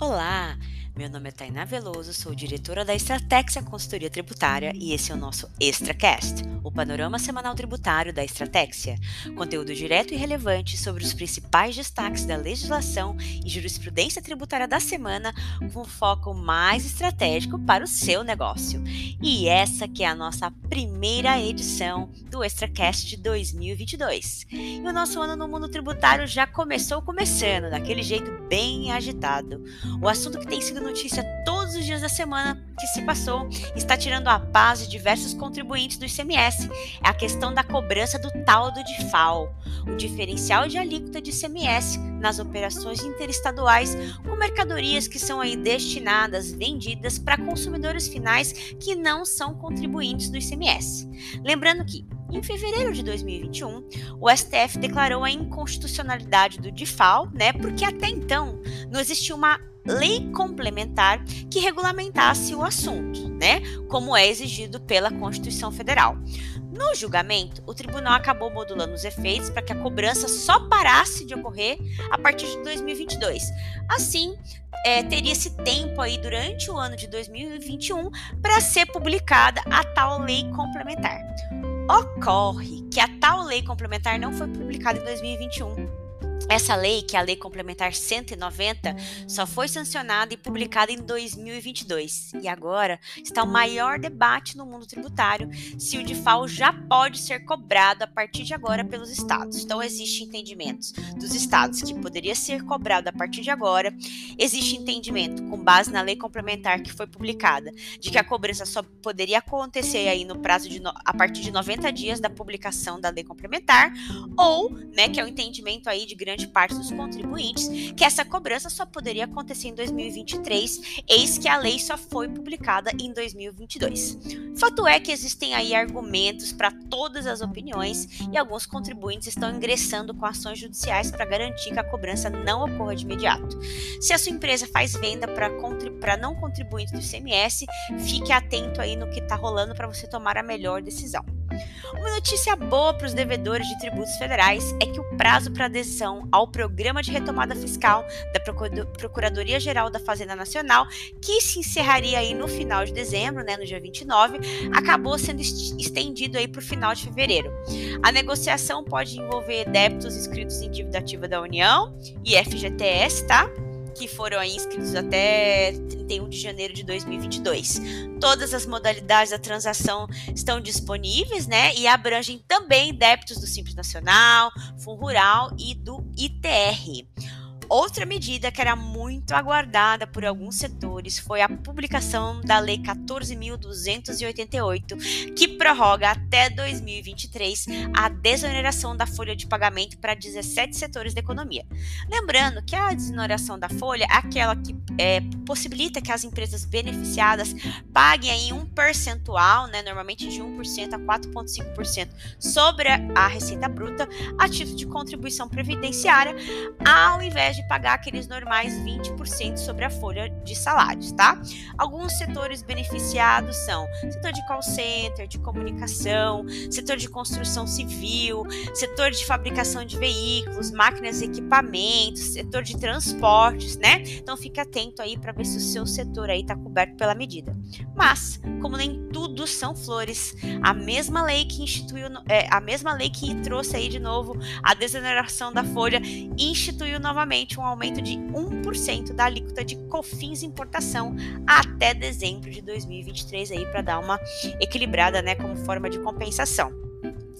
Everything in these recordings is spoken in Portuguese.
Olá, meu nome é Tainá Veloso, sou diretora da Estratégia Consultoria Tributária e esse é o nosso ExtraCast, o panorama semanal tributário da Estratégia. Conteúdo direto e relevante sobre os principais destaques da legislação e jurisprudência tributária da semana, com foco mais estratégico para o seu negócio. E essa que é a nossa primeira edição do ExtraCast de 2022. E o nosso ano no mundo tributário já começou começando, daquele jeito bem agitado. O assunto que tem sido notícia todos os dias da semana que se passou está tirando a paz de diversos contribuintes do ICMS. É a questão da cobrança do tal do DIFAL, o diferencial de alíquota de ICMS nas operações interestaduais com mercadorias que são aí destinadas, vendidas para consumidores finais que não são contribuintes do ICMS. Lembrando que em fevereiro de 2021, o STF declarou a inconstitucionalidade do DIFAL, né? Porque até então não existia uma lei complementar que regulamentasse o assunto, né? Como é exigido pela Constituição Federal. No julgamento, o tribunal acabou modulando os efeitos para que a cobrança só parasse de ocorrer a partir de 2022. Assim, é, teria esse tempo aí durante o ano de 2021 para ser publicada a tal lei complementar. Ocorre que a tal lei complementar não foi publicada em 2021 essa lei, que é a Lei Complementar 190, só foi sancionada e publicada em 2022. E agora está o maior debate no mundo tributário se o DIFAL já pode ser cobrado a partir de agora pelos estados. Então, existe entendimento dos estados que poderia ser cobrado a partir de agora. Existe entendimento, com base na lei complementar que foi publicada, de que a cobrança só poderia acontecer aí no prazo de no, a partir de 90 dias da publicação da lei complementar, ou, né, que é o entendimento aí de grande grande parte dos contribuintes que essa cobrança só poderia acontecer em 2023, eis que a lei só foi publicada em 2022. Fato é que existem aí argumentos para todas as opiniões e alguns contribuintes estão ingressando com ações judiciais para garantir que a cobrança não ocorra de imediato. Se a sua empresa faz venda para não contribuintes do ICMS, fique atento aí no que está rolando para você tomar a melhor decisão. Uma notícia boa para os devedores de tributos federais é que o prazo para adesão ao Programa de Retomada Fiscal da Procuradoria-Geral da Fazenda Nacional, que se encerraria aí no final de dezembro, né, no dia 29, acabou sendo estendido aí para o final de fevereiro. A negociação pode envolver débitos inscritos em dívida ativa da União e FGTS, tá? que foram aí inscritos até 31 de janeiro de 2022. Todas as modalidades da transação estão disponíveis, né? E abrangem também débitos do Simples Nacional, Fundo Rural e do ITR. Outra medida que era muito aguardada por alguns setores foi a publicação da Lei 14.288, que prorroga até 2023 a desoneração da folha de pagamento para 17 setores da economia. Lembrando que a desoneração da folha é aquela que é, possibilita que as empresas beneficiadas paguem aí um percentual, né, normalmente de 1% a 4,5% sobre a receita bruta a título de contribuição previdenciária, ao invés de de pagar aqueles normais 20% sobre a folha de salários, tá? Alguns setores beneficiados são setor de call center, de comunicação, setor de construção civil, setor de fabricação de veículos, máquinas e equipamentos, setor de transportes, né? Então fique atento aí para ver se o seu setor aí está coberto pela medida. Mas, como nem tudo são flores, a mesma lei que instituiu, é, a mesma lei que trouxe aí de novo a desoneração da folha instituiu novamente um aumento de 1% da alíquota de COFINS importação até dezembro de 2023 aí para dar uma equilibrada, né, como forma de compensação.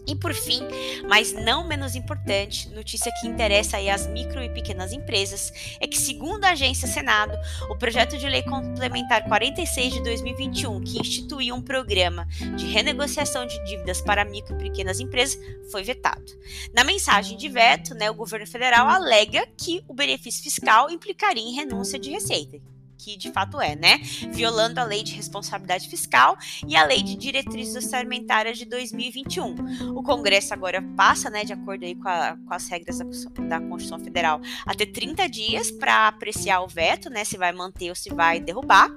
E por fim, mas não menos importante, notícia que interessa aí as micro e pequenas empresas, é que segundo a agência Senado, o projeto de lei complementar 46 de 2021, que instituiu um programa de renegociação de dívidas para micro e pequenas empresas, foi vetado. Na mensagem de veto, né, o governo federal alega que o benefício fiscal implicaria em renúncia de receita que de fato é, né? Violando a lei de responsabilidade fiscal e a lei de diretrizes orçamentárias de 2021. O Congresso agora passa, né, de acordo aí com, a, com as regras da, da Constituição Federal, a ter 30 dias para apreciar o veto, né, se vai manter ou se vai derrubar.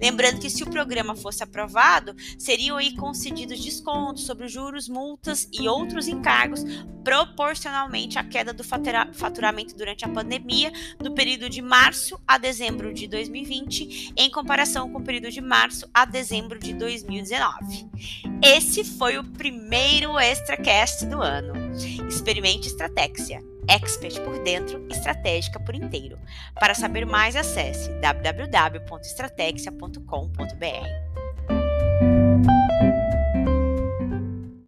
Lembrando que se o programa fosse aprovado, seriam aí concedidos descontos sobre juros, multas e outros encargos proporcionalmente à queda do faturamento durante a pandemia no período de março a dezembro de 2020, em comparação com o período de março a dezembro de 2019. Esse foi o primeiro ExtraCast do ano. Experimente Estratexia. Expert por dentro, estratégica por inteiro. Para saber mais, acesse www.estrategia.com.br.